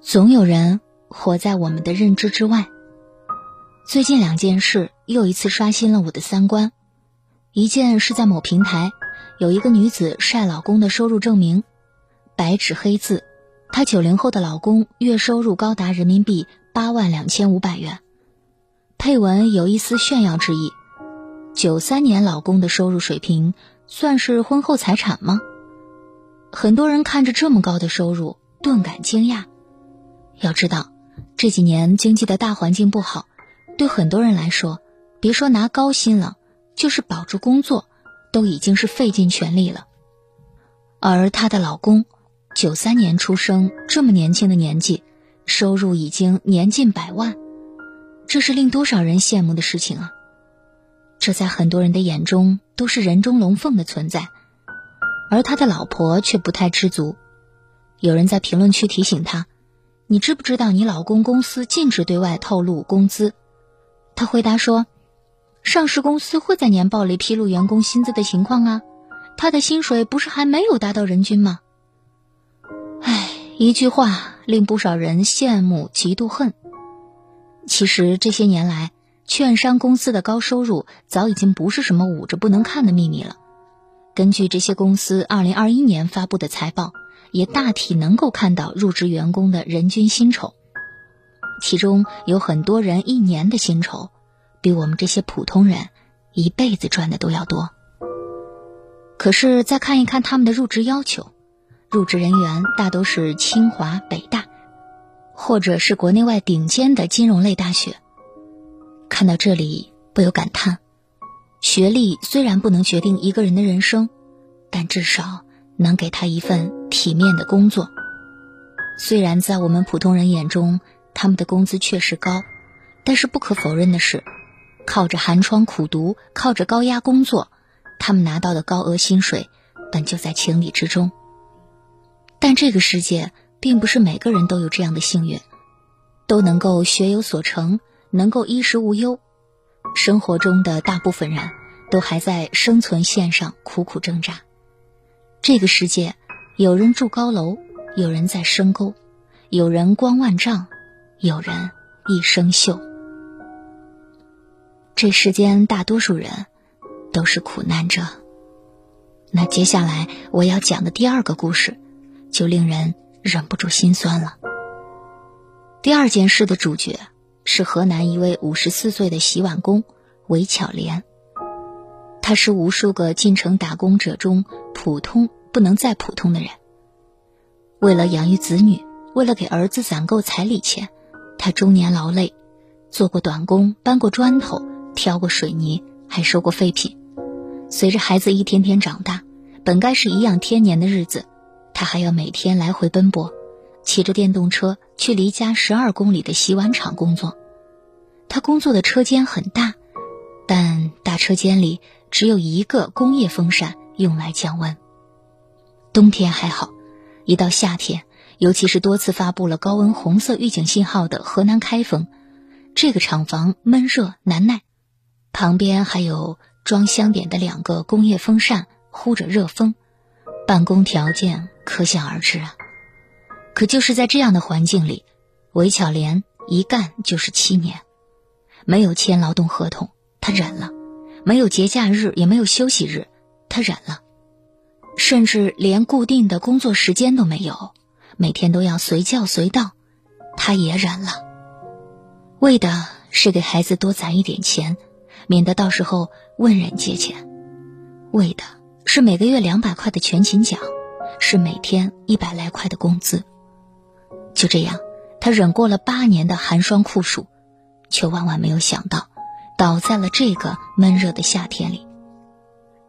总有人活在我们的认知之外。最近两件事又一次刷新了我的三观。一件是在某平台，有一个女子晒老公的收入证明，白纸黑字，她九零后的老公月收入高达人民币八万两千五百元。配文有一丝炫耀之意。九三年老公的收入水平算是婚后财产吗？很多人看着这么高的收入，顿感惊讶。要知道，这几年经济的大环境不好，对很多人来说，别说拿高薪了，就是保住工作，都已经是费尽全力了。而她的老公，九三年出生，这么年轻的年纪，收入已经年近百万，这是令多少人羡慕的事情啊！这在很多人的眼中都是人中龙凤的存在，而他的老婆却不太知足。有人在评论区提醒他。你知不知道你老公公司禁止对外透露工资？他回答说：“上市公司会在年报里披露员工薪资的情况啊，他的薪水不是还没有达到人均吗？”唉，一句话令不少人羡慕嫉妒恨。其实这些年来，券商公司的高收入早已经不是什么捂着不能看的秘密了。根据这些公司二零二一年发布的财报。也大体能够看到入职员工的人均薪酬，其中有很多人一年的薪酬，比我们这些普通人一辈子赚的都要多。可是再看一看他们的入职要求，入职人员大都是清华、北大，或者是国内外顶尖的金融类大学。看到这里，不由感叹：学历虽然不能决定一个人的人生，但至少。能给他一份体面的工作。虽然在我们普通人眼中，他们的工资确实高，但是不可否认的是，靠着寒窗苦读，靠着高压工作，他们拿到的高额薪水本就在情理之中。但这个世界并不是每个人都有这样的幸运，都能够学有所成，能够衣食无忧。生活中的大部分人都还在生存线上苦苦挣扎。这个世界，有人住高楼，有人在深沟，有人光万丈，有人一生锈。这世间大多数人都是苦难者。那接下来我要讲的第二个故事，就令人忍不住心酸了。第二件事的主角是河南一位五十四岁的洗碗工韦巧莲。他是无数个进城打工者中普通不能再普通的人。为了养育子女，为了给儿子攒够彩礼钱，他终年劳累，做过短工，搬过砖头，挑过水泥，还收过废品。随着孩子一天天长大，本该是颐养天年的日子，他还要每天来回奔波，骑着电动车去离家十二公里的洗碗厂工作。他工作的车间很大，但大车间里。只有一个工业风扇用来降温。冬天还好，一到夏天，尤其是多次发布了高温红色预警信号的河南开封，这个厂房闷热难耐，旁边还有装香点的两个工业风扇呼着热风，办公条件可想而知啊。可就是在这样的环境里，韦巧莲一干就是七年，没有签劳动合同，她忍了。没有节假日，也没有休息日，她忍了；甚至连固定的工作时间都没有，每天都要随叫随到，他也忍了。为的是给孩子多攒一点钱，免得到时候问人借钱；为的是每个月两百块的全勤奖，是每天一百来块的工资。就这样，他忍过了八年的寒霜酷暑，却万万没有想到。倒在了这个闷热的夏天里。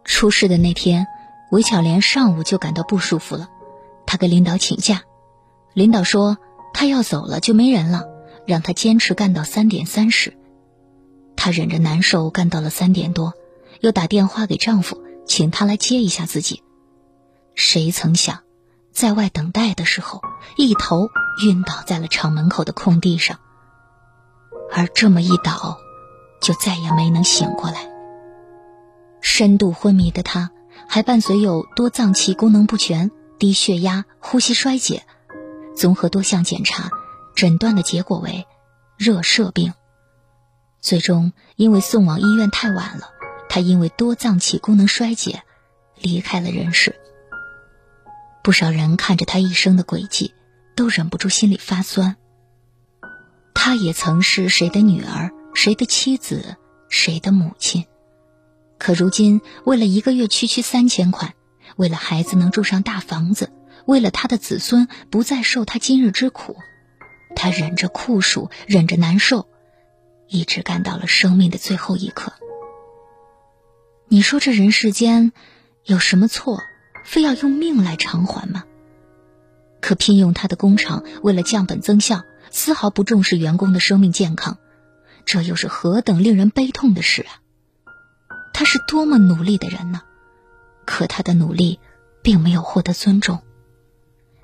出事的那天，韦巧莲上午就感到不舒服了，她给领导请假，领导说她要走了就没人了，让她坚持干到三点三十。她忍着难受干到了三点多，又打电话给丈夫，请他来接一下自己。谁曾想，在外等待的时候，一头晕倒在了厂门口的空地上，而这么一倒。就再也没能醒过来。深度昏迷的他，还伴随有多脏器功能不全、低血压、呼吸衰竭，综合多项检查，诊断的结果为热射病。最终，因为送往医院太晚了，他因为多脏器功能衰竭，离开了人世。不少人看着他一生的轨迹，都忍不住心里发酸。他也曾是谁的女儿，谁的妻子，谁的母亲。可如今，为了一个月区区三千块，为了孩子能住上大房子，为了他的子孙不再受他今日之苦，他忍着酷暑，忍着难受。一直干到了生命的最后一刻。你说这人世间有什么错，非要用命来偿还吗？可聘用他的工厂为了降本增效，丝毫不重视员工的生命健康，这又是何等令人悲痛的事啊！他是多么努力的人呢？可他的努力并没有获得尊重。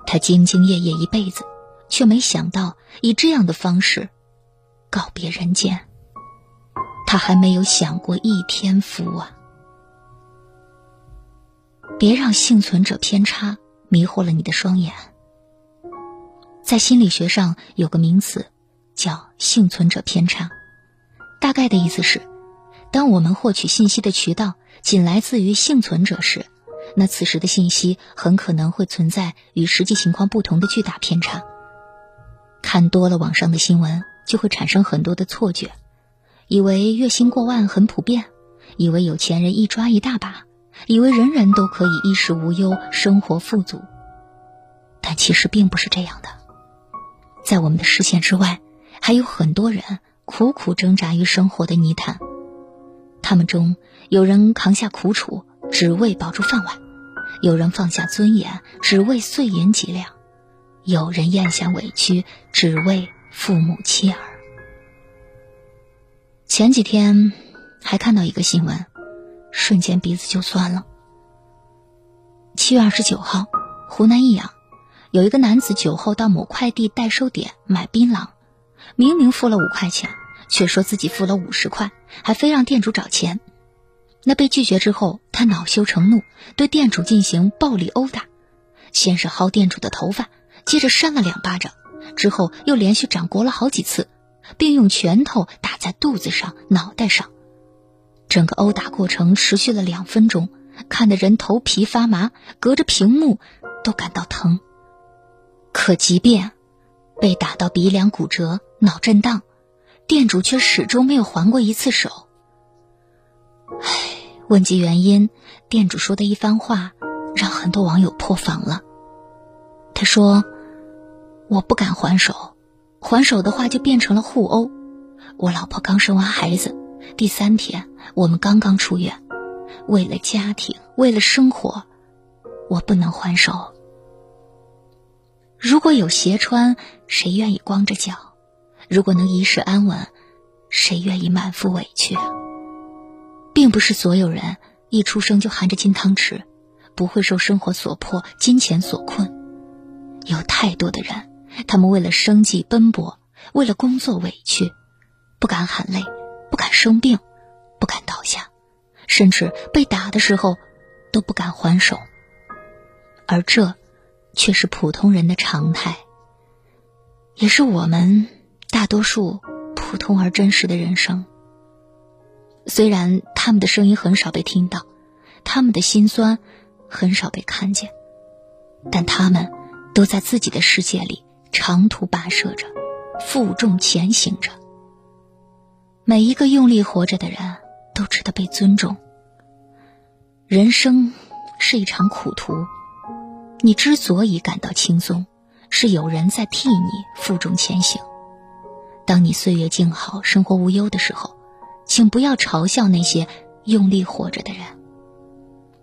他兢兢业业一辈子，却没想到以这样的方式。告别人间，他还没有享过一天福啊！别让幸存者偏差迷惑了你的双眼。在心理学上有个名词，叫幸存者偏差，大概的意思是，当我们获取信息的渠道仅来自于幸存者时，那此时的信息很可能会存在与实际情况不同的巨大偏差。看多了网上的新闻。就会产生很多的错觉，以为月薪过万很普遍，以为有钱人一抓一大把，以为人人都可以衣食无忧、生活富足。但其实并不是这样的，在我们的视线之外，还有很多人苦苦挣扎于生活的泥潭。他们中有人扛下苦楚，只为保住饭碗；有人放下尊严，只为碎银几两；有人咽下委屈，只为。父母妻儿。前几天还看到一个新闻，瞬间鼻子就酸了。七月二十九号，湖南益阳有一个男子酒后到某快递代收点买槟榔，明明付了五块钱，却说自己付了五十块，还非让店主找钱。那被拒绝之后，他恼羞成怒，对店主进行暴力殴打，先是薅店主的头发，接着扇了两巴掌。之后又连续掌掴了好几次，并用拳头打在肚子上、脑袋上。整个殴打过程持续了两分钟，看得人头皮发麻，隔着屏幕都感到疼。可即便被打到鼻梁骨折、脑震荡，店主却始终没有还过一次手。唉，问及原因，店主说的一番话让很多网友破防了。他说。我不敢还手，还手的话就变成了互殴。我老婆刚生完孩子，第三天我们刚刚出院，为了家庭，为了生活，我不能还手。如果有鞋穿，谁愿意光着脚？如果能一世安稳，谁愿意满腹委屈？并不是所有人一出生就含着金汤匙，不会受生活所迫、金钱所困。有太多的人。他们为了生计奔波，为了工作委屈，不敢喊累，不敢生病，不敢倒下，甚至被打的时候都不敢还手。而这，却是普通人的常态，也是我们大多数普通而真实的人生。虽然他们的声音很少被听到，他们的心酸很少被看见，但他们都在自己的世界里。长途跋涉着，负重前行着。每一个用力活着的人都值得被尊重。人生是一场苦途，你之所以感到轻松，是有人在替你负重前行。当你岁月静好、生活无忧的时候，请不要嘲笑那些用力活着的人，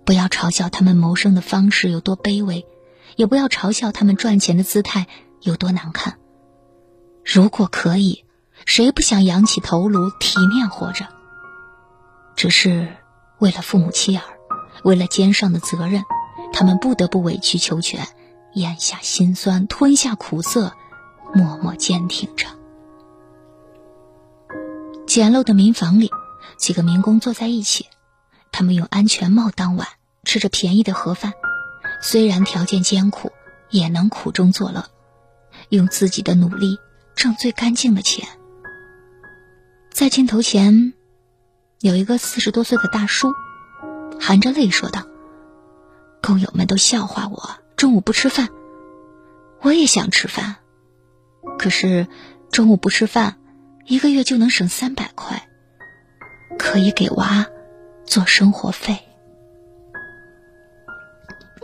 不要嘲笑他们谋生的方式有多卑微，也不要嘲笑他们赚钱的姿态。有多难看？如果可以，谁不想仰起头颅体面活着？只是为了父母妻儿，为了肩上的责任，他们不得不委曲求全，咽下心酸，吞下苦涩，默默坚挺着。简陋的民房里，几个民工坐在一起，他们用安全帽当碗，吃着便宜的盒饭，虽然条件艰苦，也能苦中作乐。用自己的努力挣最干净的钱。在镜头前，有一个四十多岁的大叔，含着泪说道：“工友们都笑话我中午不吃饭，我也想吃饭，可是中午不吃饭，一个月就能省三百块，可以给娃做生活费。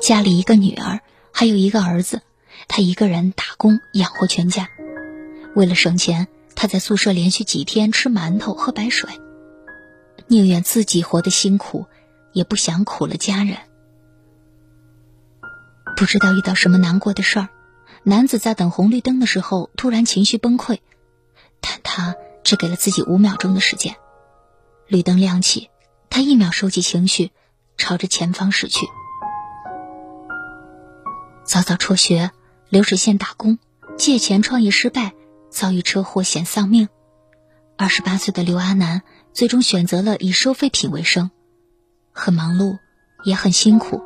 家里一个女儿，还有一个儿子，他一个人打工养活全家，为了省钱。”他在宿舍连续几天吃馒头喝白水，宁愿自己活得辛苦，也不想苦了家人。不知道遇到什么难过的事儿，男子在等红绿灯的时候突然情绪崩溃，他只给了自己五秒钟的时间。绿灯亮起，他一秒收集情绪，朝着前方驶去。早早辍学，流水线打工，借钱创业失败。遭遇车祸险丧命，二十八岁的刘阿南最终选择了以收废品为生，很忙碌，也很辛苦，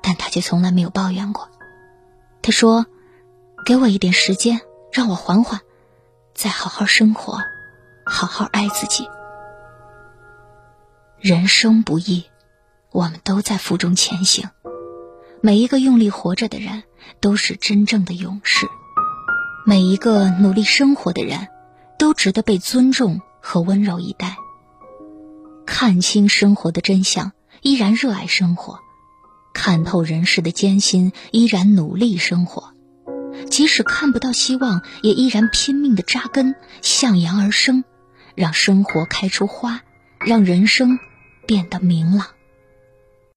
但他却从来没有抱怨过。他说：“给我一点时间，让我缓缓，再好好生活，好好爱自己。人生不易，我们都在负重前行，每一个用力活着的人，都是真正的勇士。”每一个努力生活的人，都值得被尊重和温柔以待。看清生活的真相，依然热爱生活；看透人世的艰辛，依然努力生活。即使看不到希望，也依然拼命的扎根，向阳而生，让生活开出花，让人生变得明朗。